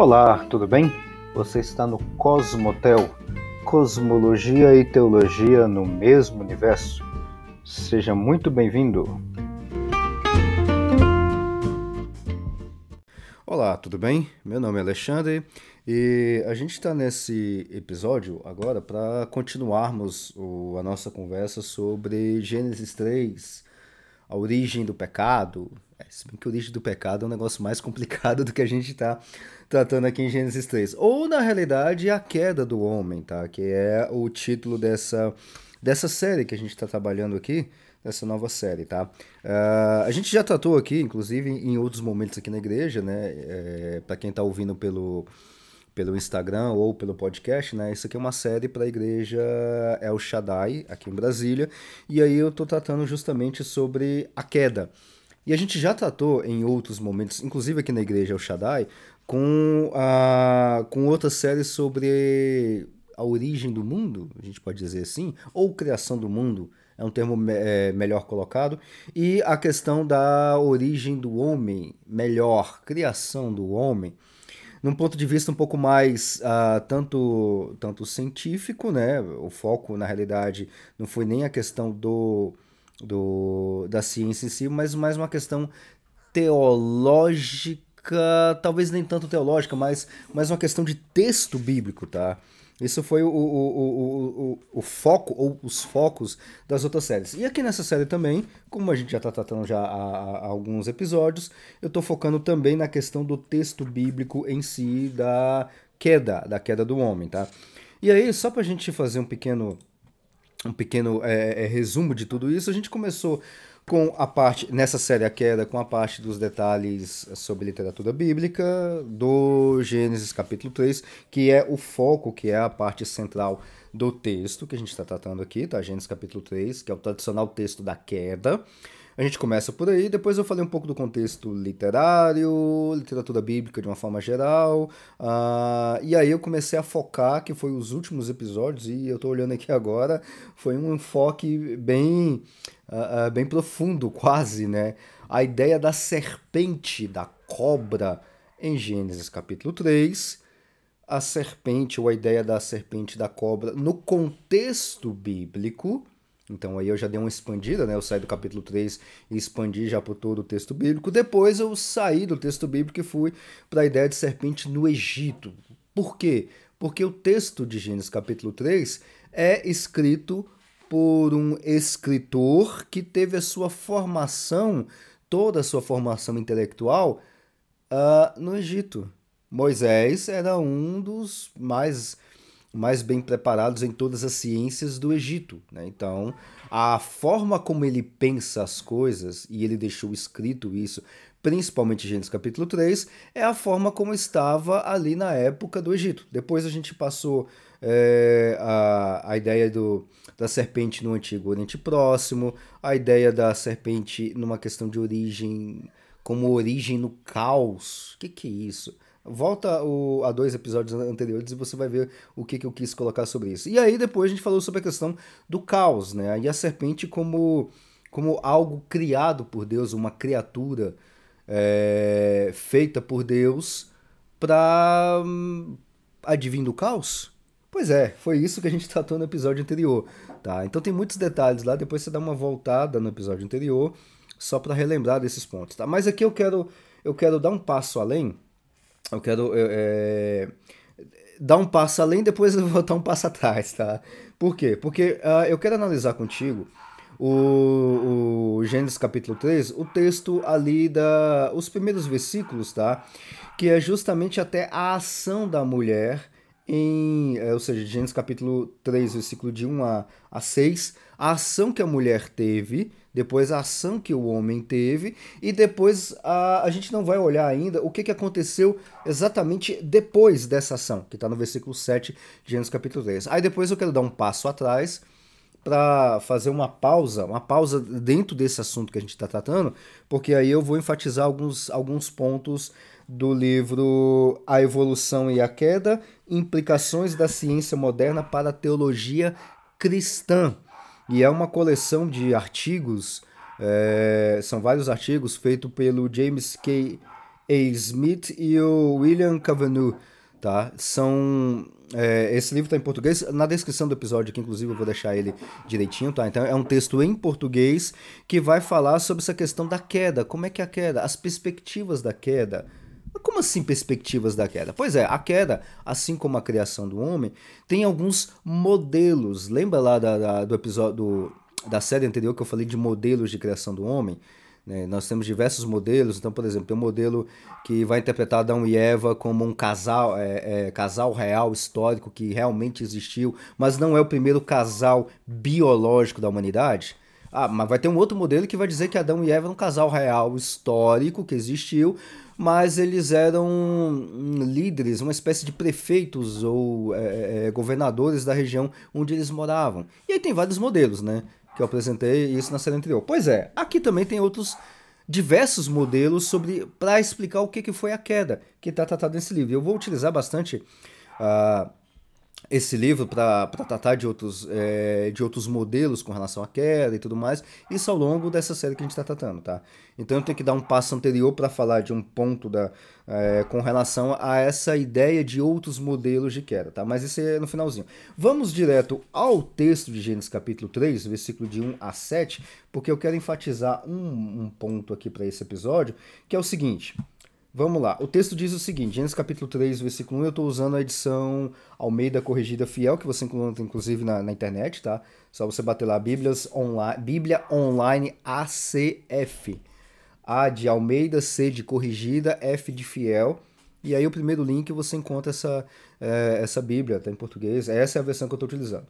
Olá, tudo bem? Você está no Cosmotel, Cosmologia e Teologia no mesmo universo. Seja muito bem-vindo. Olá, tudo bem? Meu nome é Alexandre e a gente está nesse episódio agora para continuarmos o, a nossa conversa sobre Gênesis 3, a origem do pecado. É, se bem que a origem do pecado é um negócio mais complicado do que a gente está tratando aqui em Gênesis 3. Ou, na realidade, a queda do homem, tá? Que é o título dessa, dessa série que a gente está trabalhando aqui, dessa nova série, tá? Uh, a gente já tratou aqui, inclusive, em outros momentos aqui na igreja, né? É, para quem está ouvindo pelo pelo Instagram ou pelo podcast, né? Isso aqui é uma série para a igreja El Shaddai, aqui em Brasília, e aí eu tô tratando justamente sobre a queda. E a gente já tratou em outros momentos, inclusive aqui na igreja El Shaddai, com, a, com outra série sobre a origem do mundo, a gente pode dizer assim, ou criação do mundo, é um termo é, melhor colocado, e a questão da origem do homem, melhor, criação do homem, num ponto de vista um pouco mais uh, tanto, tanto científico, né? O foco, na realidade, não foi nem a questão do, do da ciência em si, mas mais uma questão teológica talvez nem tanto teológica, mas, mas uma questão de texto bíblico, tá? Isso foi o, o, o, o, foco, ou os focos das outras séries. E aqui nessa série também, como a gente já está tratando já há, há, alguns episódios, eu estou focando também na questão do texto bíblico em si, da queda, da queda do homem, tá? E aí, só para a gente fazer um pequeno, um pequeno é, é, resumo de tudo isso, a gente começou com a parte, nessa série A Queda, com a parte dos detalhes sobre literatura bíblica, do Gênesis capítulo 3, que é o foco, que é a parte central do texto que a gente está tratando aqui, tá? Gênesis capítulo 3, que é o tradicional texto da queda. A gente começa por aí, depois eu falei um pouco do contexto literário, literatura bíblica de uma forma geral, uh, e aí eu comecei a focar, que foi os últimos episódios, e eu estou olhando aqui agora, foi um enfoque bem, uh, uh, bem profundo, quase, né? A ideia da serpente, da cobra, em Gênesis capítulo 3, a serpente, ou a ideia da serpente da cobra, no contexto bíblico, então aí eu já dei uma expandida, né? Eu saí do capítulo 3 e expandi já por todo o texto bíblico. Depois eu saí do texto bíblico e fui para a ideia de serpente no Egito. Por quê? Porque o texto de Gênesis capítulo 3 é escrito por um escritor que teve a sua formação, toda a sua formação intelectual uh, no Egito. Moisés era um dos mais mais bem preparados em todas as ciências do Egito. Né? Então, a forma como ele pensa as coisas, e ele deixou escrito isso, principalmente Gênesis capítulo 3, é a forma como estava ali na época do Egito. Depois a gente passou é, a, a ideia do, da serpente no Antigo Oriente Próximo, a ideia da serpente numa questão de origem, como origem no caos. O que, que é isso? Volta o, a dois episódios anteriores e você vai ver o que, que eu quis colocar sobre isso. E aí depois a gente falou sobre a questão do caos, né? E a serpente como, como algo criado por Deus, uma criatura é, feita por Deus para hum, adivinhar do caos? Pois é, foi isso que a gente tratou no episódio anterior, tá? Então tem muitos detalhes lá, depois você dá uma voltada no episódio anterior, só para relembrar desses pontos, tá? Mas aqui eu quero eu quero dar um passo além eu quero é, dar um passo além, depois eu voltar um passo atrás, tá? Por quê? Porque uh, eu quero analisar contigo o, o Gênesis capítulo 3, o texto ali da os primeiros versículos, tá? Que é justamente até a ação da mulher em, é, ou seja, Gênesis capítulo 3, versículo de 1 a, a 6, a ação que a mulher teve depois a ação que o homem teve e depois a, a gente não vai olhar ainda o que, que aconteceu exatamente depois dessa ação, que está no versículo 7 de Gênesis capítulo 3. Aí depois eu quero dar um passo atrás para fazer uma pausa, uma pausa dentro desse assunto que a gente está tratando, porque aí eu vou enfatizar alguns, alguns pontos do livro A Evolução e a Queda, Implicações da Ciência Moderna para a Teologia Cristã. E é uma coleção de artigos, é, são vários artigos feitos pelo James K. A. Smith e o William Cavanaugh, tá? São é, esse livro está em português. Na descrição do episódio aqui, inclusive, eu vou deixar ele direitinho, tá? Então é um texto em português que vai falar sobre essa questão da queda. Como é que é a queda? As perspectivas da queda. Como assim perspectivas da queda? Pois é, a queda, assim como a criação do homem, tem alguns modelos. Lembra lá da, da do episódio da série anterior que eu falei de modelos de criação do homem? Né? Nós temos diversos modelos. Então, por exemplo, tem um modelo que vai interpretar Adão e Eva como um casal, é, é, casal real histórico que realmente existiu, mas não é o primeiro casal biológico da humanidade. Ah, mas vai ter um outro modelo que vai dizer que Adão e Eva eram um casal real histórico que existiu, mas eles eram líderes, uma espécie de prefeitos ou é, é, governadores da região onde eles moravam. E aí tem vários modelos, né? Que eu apresentei isso na série anterior. Pois é, aqui também tem outros diversos modelos sobre para explicar o que, que foi a queda que está tratado nesse livro. Eu vou utilizar bastante uh, esse livro para tratar de outros, é, de outros modelos com relação à queda e tudo mais, isso ao longo dessa série que a gente está tratando, tá? Então eu tenho que dar um passo anterior para falar de um ponto da, é, com relação a essa ideia de outros modelos de queda, tá? Mas isso é no finalzinho. Vamos direto ao texto de Gênesis capítulo 3, versículo de 1 a 7, porque eu quero enfatizar um, um ponto aqui para esse episódio, que é o seguinte... Vamos lá. O texto diz o seguinte, Gênesis capítulo 3, versículo 1, eu estou usando a edição Almeida Corrigida Fiel, que você encontra inclusive na, na internet, tá? Só você bater lá Bíblias online, Bíblia Online ACF. A de Almeida, C de Corrigida, F de Fiel. E aí o primeiro link você encontra essa, é, essa Bíblia, tá em português. Essa é a versão que eu estou utilizando.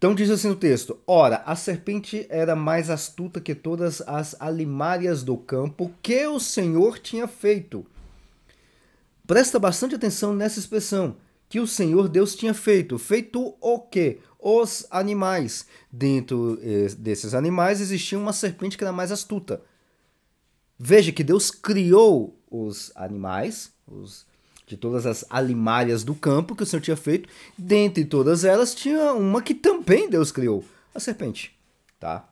Então diz assim no texto: Ora, a serpente era mais astuta que todas as alimárias do campo que o Senhor tinha feito. Presta bastante atenção nessa expressão. Que o Senhor Deus tinha feito. Feito o quê? Os animais. Dentro eh, desses animais existia uma serpente que era mais astuta. Veja que Deus criou os animais, os de todas as alimárias do campo que o Senhor tinha feito, dentre todas elas tinha uma que também Deus criou, a serpente, tá?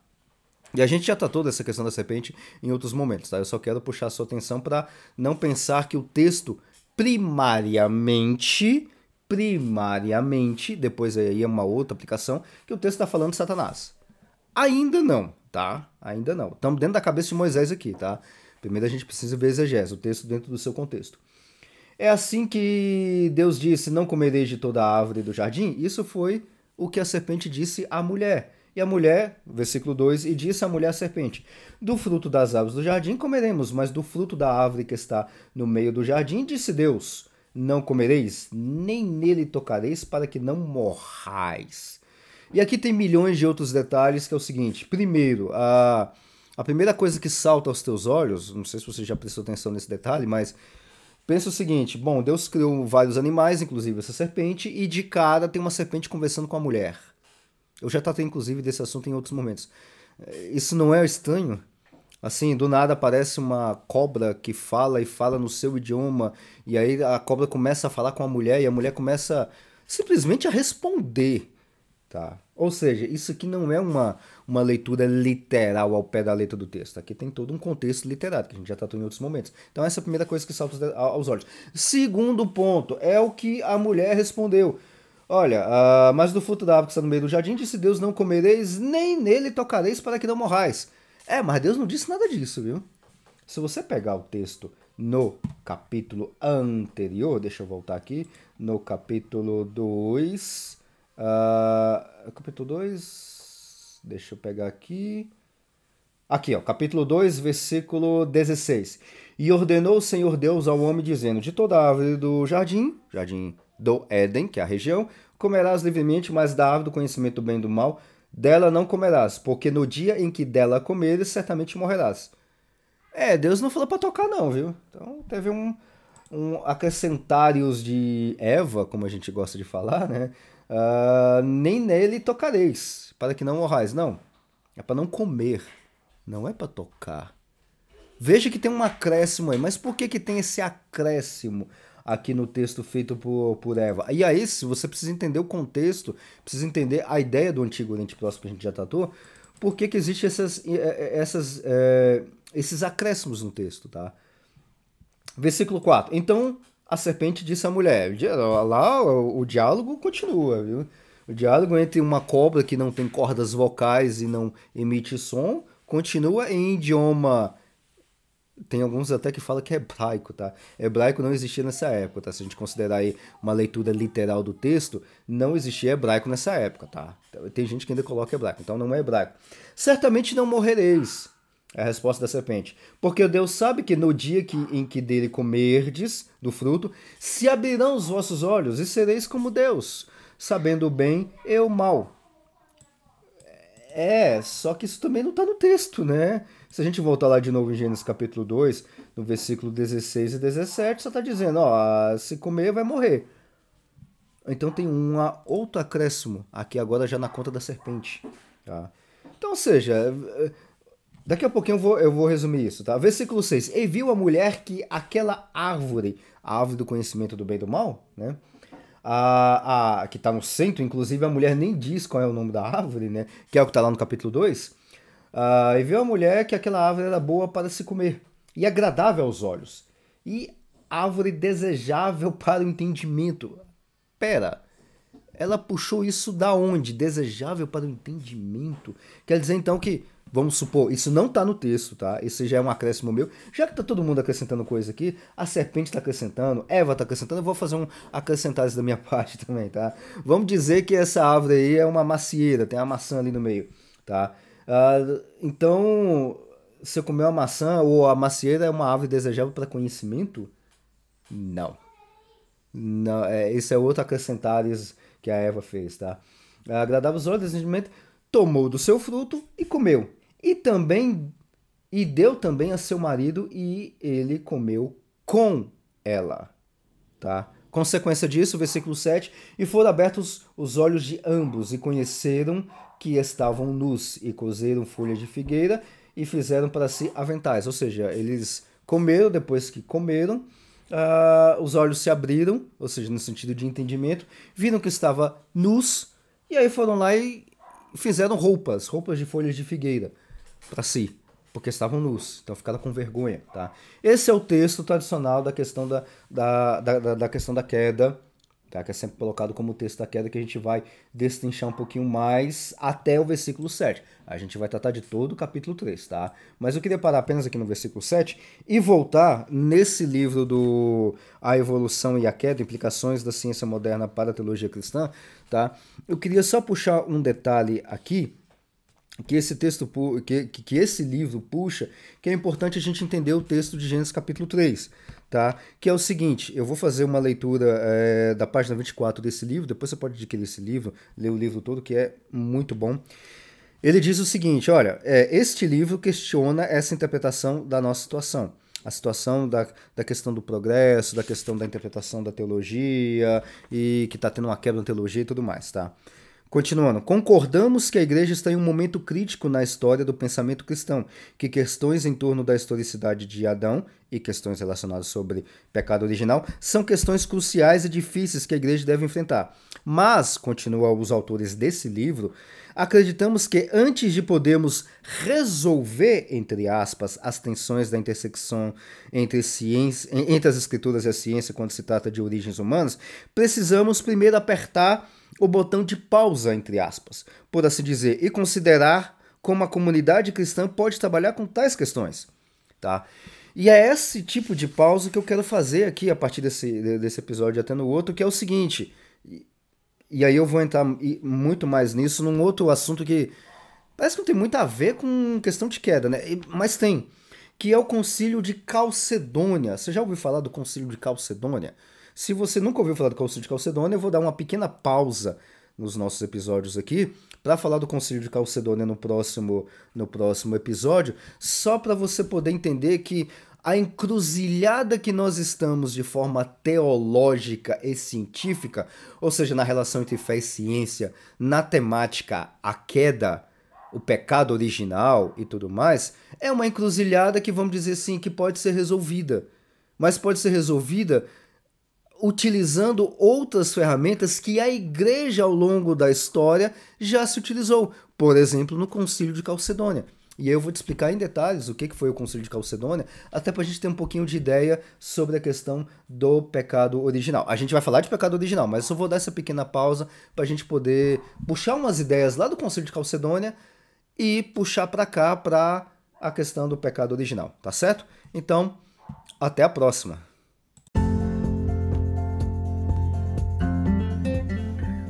E a gente já tratou dessa questão da serpente em outros momentos, tá? Eu só quero puxar a sua atenção para não pensar que o texto primariamente, primariamente, depois aí é uma outra aplicação, que o texto está falando de Satanás. Ainda não, tá? Ainda não. Estamos dentro da cabeça de Moisés aqui, tá? Primeiro a gente precisa ver exegese, o texto dentro do seu contexto. É assim que Deus disse: Não comereis de toda a árvore do jardim? Isso foi o que a serpente disse à mulher. E a mulher, versículo 2, e disse a mulher à serpente: Do fruto das árvores do jardim comeremos, mas do fruto da árvore que está no meio do jardim, disse Deus: Não comereis, nem nele tocareis, para que não morrais. E aqui tem milhões de outros detalhes, que é o seguinte: primeiro, a, a primeira coisa que salta aos teus olhos, não sei se você já prestou atenção nesse detalhe, mas Pensa o seguinte: bom, Deus criou vários animais, inclusive essa serpente, e de cara tem uma serpente conversando com a mulher. Eu já tratei, inclusive, desse assunto em outros momentos. Isso não é estranho? Assim, do nada aparece uma cobra que fala e fala no seu idioma, e aí a cobra começa a falar com a mulher, e a mulher começa simplesmente a responder. Tá? Ou seja, isso aqui não é uma, uma leitura literal ao pé da letra do texto. Aqui tem todo um contexto literário, que a gente já tratou em outros momentos. Então, essa é a primeira coisa que salta aos olhos. Segundo ponto, é o que a mulher respondeu. Olha, uh, mas do fruto da árvore que está no meio do jardim, disse Deus: Não comereis, nem nele tocareis para que não morrais. É, mas Deus não disse nada disso, viu? Se você pegar o texto no capítulo anterior, deixa eu voltar aqui, no capítulo 2 Uh, capítulo 2, deixa eu pegar aqui. Aqui, ó, capítulo 2, versículo 16. E ordenou o Senhor Deus ao homem, dizendo: De toda a árvore do jardim, jardim do Éden, que é a região, comerás livremente, mas da árvore do conhecimento do bem e do mal, dela não comerás, porque no dia em que dela comeres, certamente morrerás. É, Deus não falou para tocar, não, viu? Então teve um, um acrescentários de Eva, como a gente gosta de falar, né? Uh, nem nele tocareis, para que não morrais. Não, é para não comer, não é para tocar. Veja que tem um acréscimo aí, mas por que, que tem esse acréscimo aqui no texto feito por, por Eva? E aí, se você precisa entender o contexto, precisa entender a ideia do Antigo Oriente Próximo que a gente já tratou, por que, que existe essas, essas, é, esses acréscimos no texto, tá? Versículo 4. Então a serpente disse à mulher. Lá o, o diálogo continua, viu? O diálogo entre uma cobra que não tem cordas vocais e não emite som continua em idioma. Tem alguns até que falam que é hebraico, tá? Hebraico não existia nessa época, tá? Se a gente considerar aí uma leitura literal do texto, não existia hebraico nessa época, tá? Tem gente que ainda coloca hebraico, então não é hebraico. Certamente não morrereis, a resposta da serpente. Porque Deus sabe que no dia que, em que dele comerdes do fruto, se abrirão os vossos olhos e sereis como Deus, sabendo o bem e o mal. É, só que isso também não está no texto, né? Se a gente voltar lá de novo em Gênesis capítulo 2, no versículo 16 e 17, só está dizendo, ó, se comer vai morrer. Então tem um outro acréscimo aqui agora já na conta da serpente, tá? Então, ou seja, daqui a pouquinho eu vou, eu vou resumir isso, tá? Versículo 6. E viu a mulher que aquela árvore, a árvore do conhecimento do bem e do mal, né? a, a, que está no centro, inclusive a mulher nem diz qual é o nome da árvore, né? Que é o que está lá no capítulo 2. Uh, e viu a mulher que aquela árvore era boa para se comer e agradável aos olhos, e árvore desejável para o entendimento. Pera, ela puxou isso da onde? Desejável para o entendimento? Quer dizer então que Vamos supor, isso não está no texto, tá? Isso já é um acréscimo meu. Já que tá todo mundo acrescentando coisa aqui, a serpente está acrescentando, Eva está acrescentando, eu vou fazer um acrescentado da minha parte também, tá? Vamos dizer que essa árvore aí é uma macieira, tem uma maçã ali no meio, tá? Uh, então, se eu comer uma maçã ou a macieira é uma árvore desejável para conhecimento? Não. Não, é, esse é outro acrescentado que a Eva fez, tá? Agradável os olhos, tomou do seu fruto e comeu e também e deu também a seu marido e ele comeu com ela, tá? Consequência disso, versículo 7, e foram abertos os olhos de ambos e conheceram que estavam nus e cozeram folhas de figueira e fizeram para si aventais, ou seja, eles comeram, depois que comeram, uh, os olhos se abriram, ou seja, no sentido de entendimento, viram que estava nus, e aí foram lá e fizeram roupas, roupas de folhas de figueira para si, porque estavam nus, então ficaram com vergonha, tá? Esse é o texto tradicional da questão da, da, da, da questão da queda, tá? que é sempre colocado como texto da queda, que a gente vai destrinchar um pouquinho mais até o versículo 7. A gente vai tratar de todo o capítulo 3, tá? Mas eu queria parar apenas aqui no versículo 7 e voltar nesse livro do A Evolução e a Queda, Implicações da Ciência Moderna para a Teologia Cristã, tá? Eu queria só puxar um detalhe aqui, que esse texto que, que esse livro puxa, que é importante a gente entender o texto de Gênesis capítulo 3, tá? Que é o seguinte, eu vou fazer uma leitura é, da página 24 desse livro, depois você pode adquirir esse livro, ler o livro todo, que é muito bom. Ele diz o seguinte, olha, é, este livro questiona essa interpretação da nossa situação a situação da, da questão do progresso, da questão da interpretação da teologia e que está tendo uma quebra na teologia e tudo mais, tá? Continuando, concordamos que a igreja está em um momento crítico na história do pensamento cristão, que questões em torno da historicidade de Adão e questões relacionadas sobre pecado original são questões cruciais e difíceis que a igreja deve enfrentar. Mas, continuam os autores desse livro, acreditamos que antes de podermos resolver, entre aspas, as tensões da intersecção entre, ciência, entre as escrituras e a ciência quando se trata de origens humanas, precisamos primeiro apertar o botão de pausa, entre aspas, por assim dizer, e considerar como a comunidade cristã pode trabalhar com tais questões. Tá? E é esse tipo de pausa que eu quero fazer aqui a partir desse, desse episódio até no outro, que é o seguinte. E aí eu vou entrar muito mais nisso num outro assunto que parece que não tem muito a ver com questão de queda, né? Mas tem. Que é o concílio de Calcedônia. Você já ouviu falar do concílio de Calcedônia? Se você nunca ouviu falar do Concílio de Calcedônia, eu vou dar uma pequena pausa nos nossos episódios aqui para falar do Concílio de Calcedônia no próximo, no próximo episódio, só para você poder entender que a encruzilhada que nós estamos de forma teológica e científica, ou seja, na relação entre fé e ciência, na temática a queda, o pecado original e tudo mais, é uma encruzilhada que vamos dizer assim que pode ser resolvida. Mas pode ser resolvida utilizando outras ferramentas que a igreja ao longo da história já se utilizou, por exemplo, no Concílio de Calcedônia. E eu vou te explicar em detalhes o que foi o Concílio de Calcedônia, até para a gente ter um pouquinho de ideia sobre a questão do pecado original. A gente vai falar de pecado original, mas eu só vou dar essa pequena pausa para a gente poder puxar umas ideias lá do Concílio de Calcedônia e puxar para cá para a questão do pecado original, tá certo? Então, até a próxima.